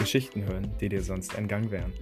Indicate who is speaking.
Speaker 1: Geschichten hören, die dir sonst entgangen wären.